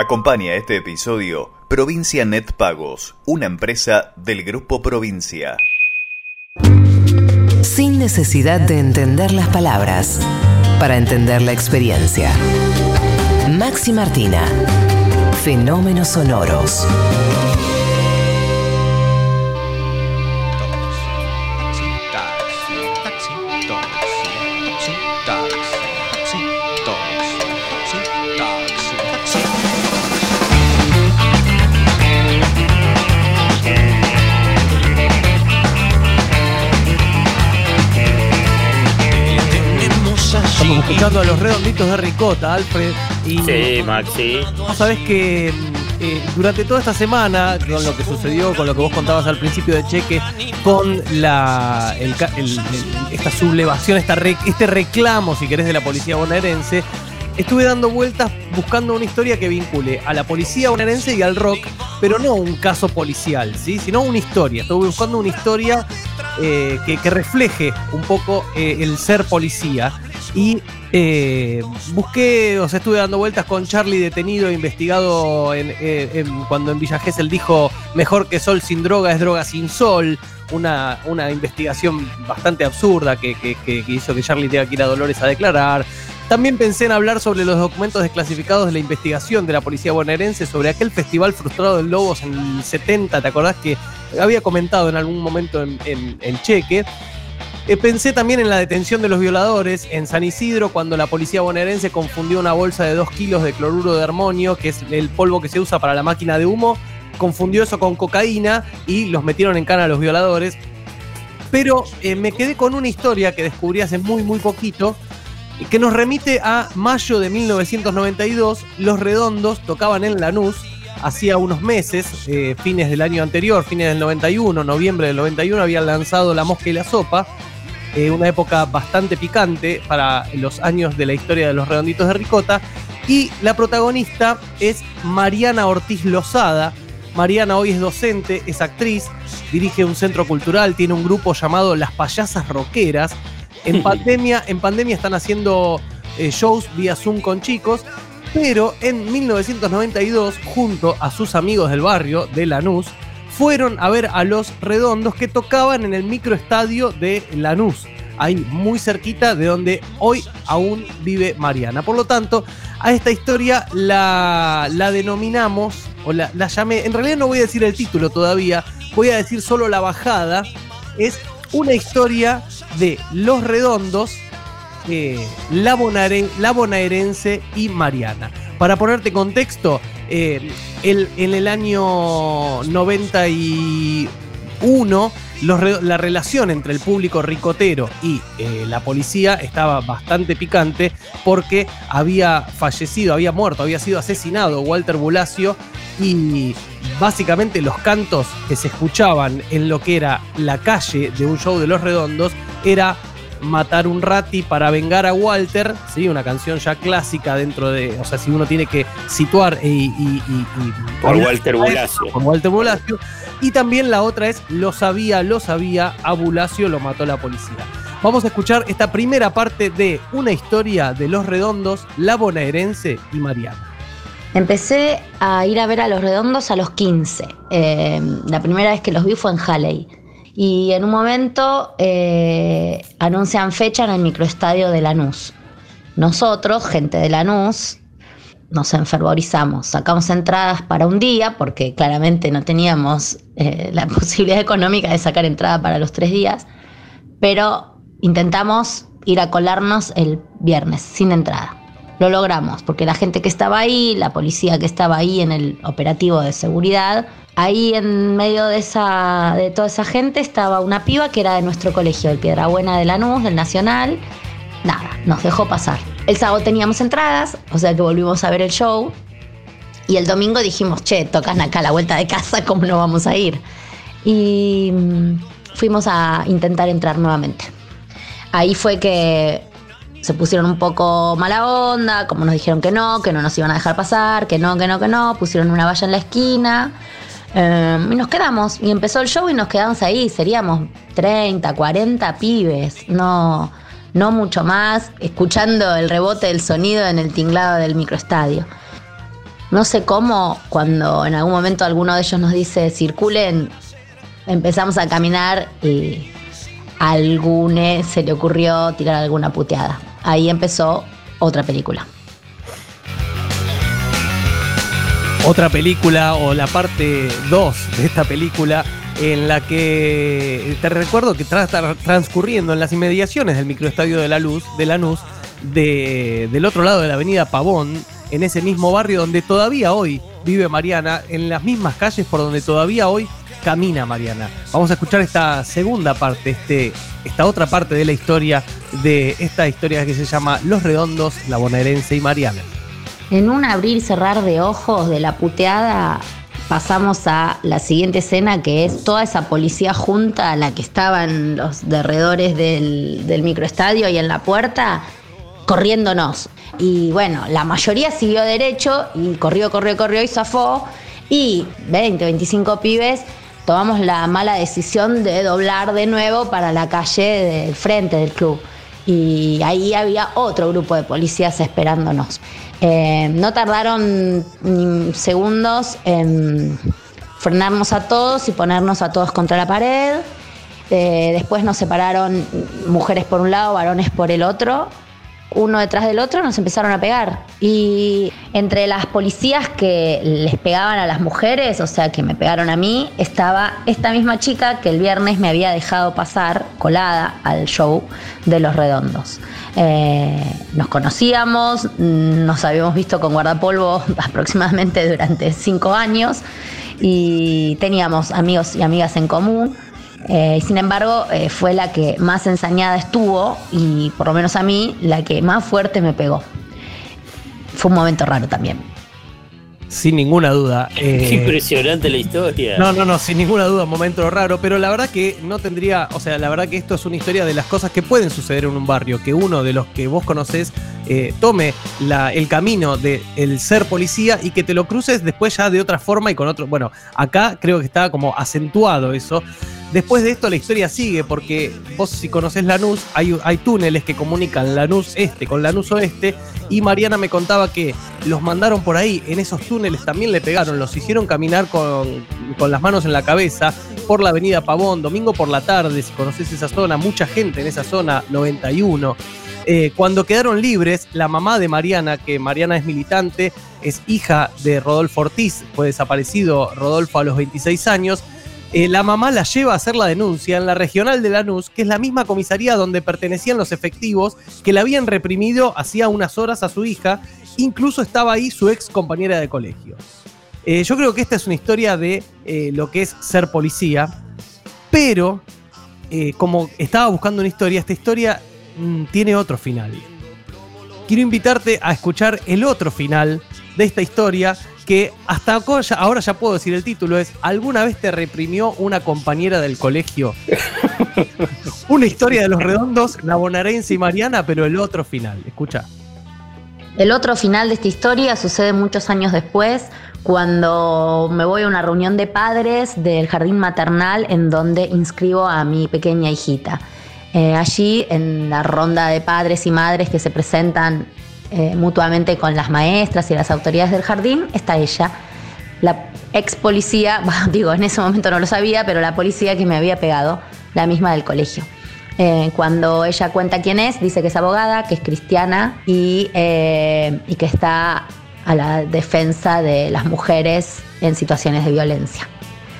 Acompaña este episodio Provincia Net Pagos, una empresa del Grupo Provincia. Sin necesidad de entender las palabras, para entender la experiencia. Maxi Martina. Fenómenos sonoros. Escuchando a los redonditos de Ricota, Alfred. Y Sí, Maxi. vos sabés que eh, durante toda esta semana, con lo que sucedió, con lo que vos contabas al principio de Cheque, con la el ca- el- el- esta sublevación, esta re- este reclamo, si querés, de la policía bonaerense, estuve dando vueltas buscando una historia que vincule a la policía bonaerense y al rock, pero no un caso policial, ¿sí? sino una historia. Estuve buscando una historia eh, que, que refleje un poco eh, el ser policía. Y eh, busqué, o sea, estuve dando vueltas con Charlie detenido, investigado eh, cuando en Villa Gesell dijo mejor que sol sin droga es droga sin sol. Una, una investigación bastante absurda que hizo que Charlie tenga que ir a Dolores a declarar. También pensé en hablar sobre los documentos desclasificados de la investigación de la policía bonaerense sobre aquel festival frustrado de Lobos en el 70. ¿Te acordás que había comentado en algún momento en, en- en Cheque? Eh, pensé también en la detención de los violadores en San Isidro cuando la policía bonaerense confundió una bolsa de 2 kilos de cloruro de armonio, que es el polvo que se usa para la máquina de humo, confundió eso con cocaína y los metieron en cana a los violadores. Pero eh, me quedé con una historia que descubrí hace muy, muy poquito, que nos remite a mayo de 1992. Los Redondos tocaban en Lanús hacía unos meses, eh, fines del año anterior, fines del 91, noviembre del 91, habían lanzado La Mosca y la Sopa. Eh, una época bastante picante para los años de la historia de los redonditos de Ricota. Y la protagonista es Mariana Ortiz Lozada. Mariana hoy es docente, es actriz, dirige un centro cultural, tiene un grupo llamado Las Payasas Roqueras. En pandemia, en pandemia están haciendo eh, shows vía Zoom con chicos, pero en 1992, junto a sus amigos del barrio de Lanús, fueron a ver a los redondos que tocaban en el microestadio de Lanús, ahí muy cerquita de donde hoy aún vive Mariana. Por lo tanto, a esta historia la, la denominamos, o la, la llamé, en realidad no voy a decir el título todavía, voy a decir solo la bajada, es una historia de los redondos eh, la, la bonaerense y Mariana. Para ponerte contexto, eh, en el año 91, los re- la relación entre el público ricotero y eh, la policía estaba bastante picante porque había fallecido, había muerto, había sido asesinado Walter Bulacio y básicamente los cantos que se escuchaban en lo que era la calle de un show de Los Redondos era Matar un rati para vengar a Walter, ¿sí? una canción ya clásica dentro de, o sea, si uno tiene que situar y... y- y- y- Por Walter Bulacio. Por Walter Bulacio. Y también la otra es Lo sabía, lo sabía, a Bulacio lo mató la policía. Vamos a escuchar esta primera parte de una historia de Los Redondos, La Bonaerense y Mariana. Empecé a ir a ver a los redondos a los 15. Eh, la primera vez que los vi fue en Halley. Y en un momento eh, anuncian fecha en el microestadio de Lanús. Nosotros, gente de Lanús, nos enfervorizamos. Sacamos entradas para un día, porque claramente no teníamos eh, la posibilidad económica de sacar entrada para los tres días. Pero intentamos ir a colarnos el viernes sin entrada. Lo logramos, porque la gente que estaba ahí, la policía que estaba ahí en el operativo de seguridad, ahí en medio de, esa, de toda esa gente estaba una piba que era de nuestro colegio, el Piedrabuena de Lanús, del Nacional. Nada, nos dejó pasar. El sábado teníamos entradas, o sea que volvimos a ver el show. Y el domingo dijimos, che, tocan acá la vuelta de casa, ¿cómo no vamos a ir? Y mm, fuimos a intentar entrar nuevamente. Ahí fue que se pusieron un poco mala onda, como nos dijeron que no, que no nos iban a dejar pasar, que no, que no, que no, pusieron una valla en la esquina. eh, y nos quedamos, y empezó el show y nos quedamos ahí, seríamos 30, 40 pibes, no, no mucho más, escuchando el rebote del sonido en el tinglado del microestadio. No sé cómo, cuando en algún momento alguno de ellos nos dice circulen, empezamos a caminar y a alguno se le ocurrió tirar alguna puteada. Ahí empezó otra película. Otra película o la parte 2 de esta película en la que te recuerdo que está transcurriendo en las inmediaciones del microestadio de la Luz, de Lanús, de, del otro lado de la avenida Pavón, en ese mismo barrio donde todavía hoy vive Mariana, en las mismas calles por donde todavía hoy camina Mariana. Vamos a escuchar esta segunda parte, este, esta otra parte de la historia, de esta historia que se llama Los Redondos, la bonaerense y Mariana. En un abrir y cerrar de ojos de la puteada pasamos a la siguiente escena que es toda esa policía junta a la que estaban los derredores del, del microestadio y en la puerta corriéndonos. Y bueno, la mayoría siguió derecho y corrió, corrió, corrió y zafó. Y 20, 25 pibes tomamos la mala decisión de doblar de nuevo para la calle del frente del club. Y ahí había otro grupo de policías esperándonos. Eh, no tardaron ni segundos en frenarnos a todos y ponernos a todos contra la pared. Eh, después nos separaron mujeres por un lado, varones por el otro uno detrás del otro, nos empezaron a pegar. Y entre las policías que les pegaban a las mujeres, o sea, que me pegaron a mí, estaba esta misma chica que el viernes me había dejado pasar colada al show de Los Redondos. Eh, nos conocíamos, nos habíamos visto con guardapolvo aproximadamente durante cinco años y teníamos amigos y amigas en común. Eh, sin embargo, eh, fue la que más ensañada estuvo y por lo menos a mí, la que más fuerte me pegó. Fue un momento raro también. Sin ninguna duda. Qué impresionante la historia. No, no, no, sin ninguna duda, un momento raro, pero la verdad que no tendría, o sea, la verdad que esto es una historia de las cosas que pueden suceder en un barrio, que uno de los que vos conocés eh, tome el camino de el ser policía y que te lo cruces después ya de otra forma y con otro, bueno, acá creo que está como acentuado eso. Después de esto la historia sigue porque vos si conoces Lanús, hay, hay túneles que comunican Lanús Este con Lanús Oeste y Mariana me contaba que los mandaron por ahí, en esos túneles también le pegaron, los hicieron caminar con, con las manos en la cabeza por la avenida Pavón, domingo por la tarde, si conoces esa zona, mucha gente en esa zona, 91. Eh, cuando quedaron libres, la mamá de Mariana, que Mariana es militante, es hija de Rodolfo Ortiz, fue desaparecido Rodolfo a los 26 años, eh, la mamá la lleva a hacer la denuncia en la regional de Lanús, que es la misma comisaría donde pertenecían los efectivos que la habían reprimido hacía unas horas a su hija. Incluso estaba ahí su ex compañera de colegio. Eh, yo creo que esta es una historia de eh, lo que es ser policía, pero como estaba buscando una historia, esta historia mm, tiene otro final. Quiero invitarte a escuchar el otro final de esta historia que hasta ahora ya puedo decir el título es ¿Alguna vez te reprimió una compañera del colegio? una historia de los redondos, la bonaerense y Mariana, pero el otro final. Escucha. El otro final de esta historia sucede muchos años después, cuando me voy a una reunión de padres del jardín maternal en donde inscribo a mi pequeña hijita. Eh, allí, en la ronda de padres y madres que se presentan eh, mutuamente con las maestras y las autoridades del jardín, está ella, la ex policía, digo, en ese momento no lo sabía, pero la policía que me había pegado, la misma del colegio. Eh, cuando ella cuenta quién es, dice que es abogada, que es cristiana y, eh, y que está a la defensa de las mujeres en situaciones de violencia.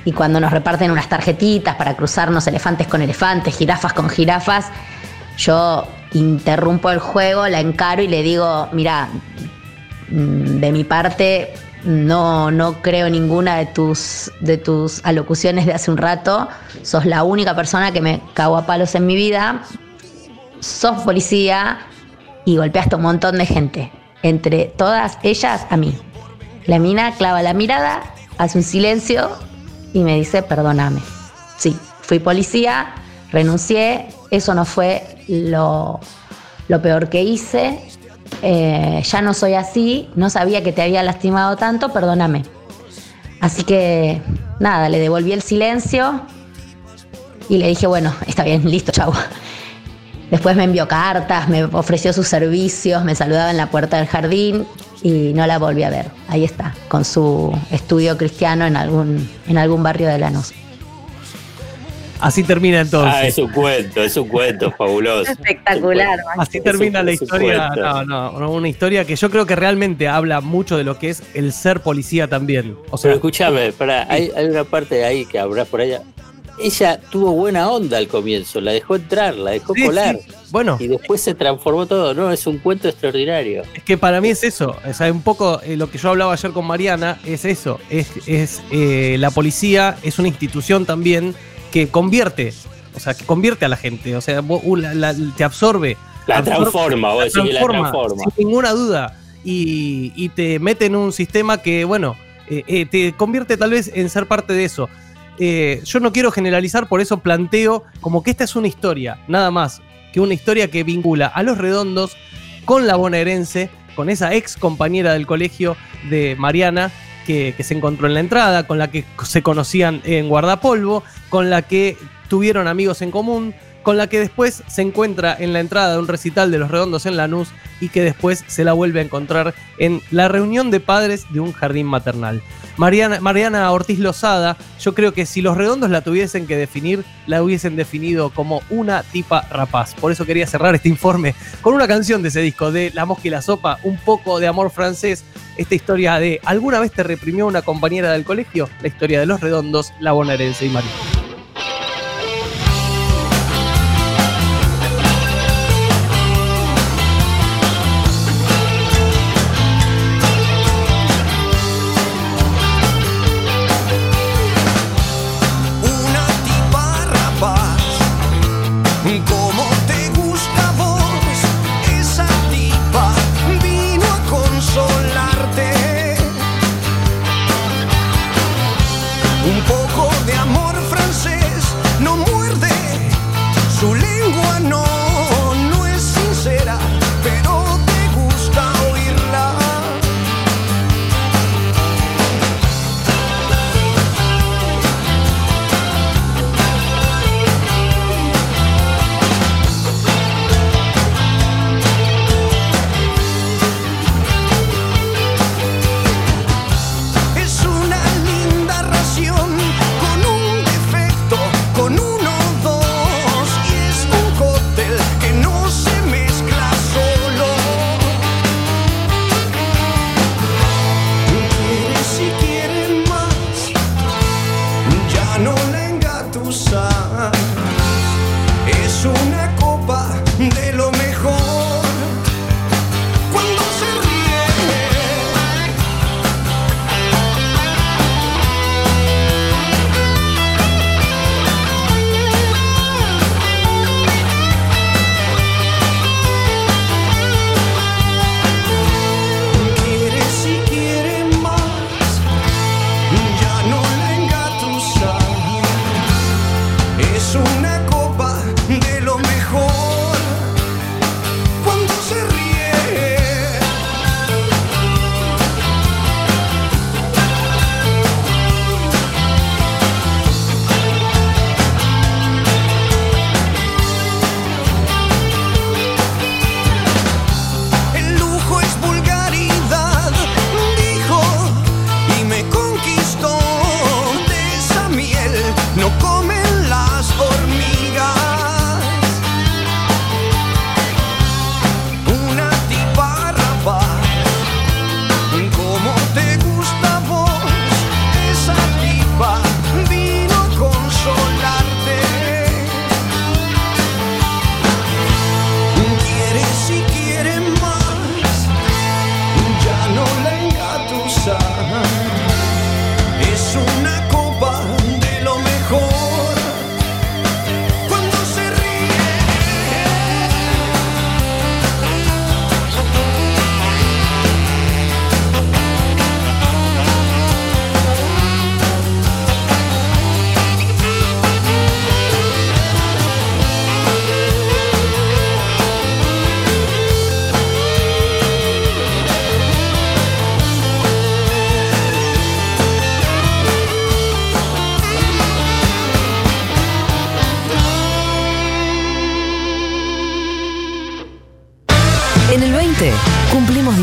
Y cuando nos reparten unas tarjetitas para cruzarnos elefantes con elefantes, jirafas con jirafas, yo interrumpo el juego, la encaro y le digo, mira, mm, de mi parte no, no creo ninguna de tus, de tus alocuciones de hace un rato, sos la única persona que me cago a palos en mi vida, sos policía y golpeaste a un montón de gente, entre todas ellas a mí. La mina clava la mirada, hace un silencio y me dice, perdóname. Sí, fui policía, renuncié, eso no fue lo, peor que hice, eh, ya no soy así, no sabía que te había lastimado tanto, perdóname. Así que nada, le devolví el silencio y le dije, bueno, está bien, listo, chau. Después me envió cartas, me ofreció sus servicios, me saludaba en la puerta del jardín y no la volví a ver. Ahí está, con su estudio cristiano en algún, en algún barrio de Lanús. Así termina entonces. Ah, es un cuento, es un cuento fabuloso. Espectacular, cuento. Así termina Es un- la historia. No, no, no, una historia que yo creo que realmente habla mucho de lo que es el ser policía también. O sea, Pero escúchame, pará, hay, hay una parte ahí que habrá por allá. Ella tuvo buena onda al comienzo, la dejó entrar, la dejó sí, colar. sí. Bueno, Y después se transformó todo, ¿no? Es un cuento extraordinario. es que para mí es eso. O sea, un poco eh, lo que yo hablaba ayer con Mariana es eso. Es, es eh, la policía es una institución también que convierte. O sea, que convierte a la gente. O sea, vos, uh, la- la- te absorbe. La absorbe- transforma, vos la transforma. Sin ninguna duda. Y, y te mete en un sistema que, bueno, eh, eh, te convierte tal vez en ser parte de eso. Eh, yo no quiero generalizar, por eso planteo como que esta es una historia, nada más, que una historia que vincula a los redondos con la bonaerense, con esa ex compañera del colegio de Mariana, que, se encontró en la entrada, con la que se conocían en guardapolvo, con la que tuvieron amigos en común, con la que después se encuentra en la entrada de un recital de los redondos en Lanús y que después se la vuelve a encontrar en la reunión de padres de un jardín maternal. Mariana, Mariana Ortiz Lozada, yo creo que si los redondos la tuviesen que definir, la hubiesen definido como una tipa rapaz. Por eso quería cerrar este informe con una canción de ese disco, de La Mosca y la Sopa, un poco de amor francés, esta historia de ¿alguna vez te reprimió una compañera del colegio? La historia de los redondos, la bonaerense y María. Una tipa rapaz, como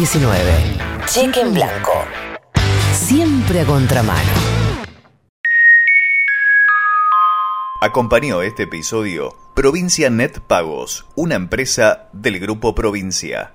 2019. Cheque en blanco. Siempre a contramano. Acompañó este episodio Provincia Net Pagos, una empresa del Grupo Provincia.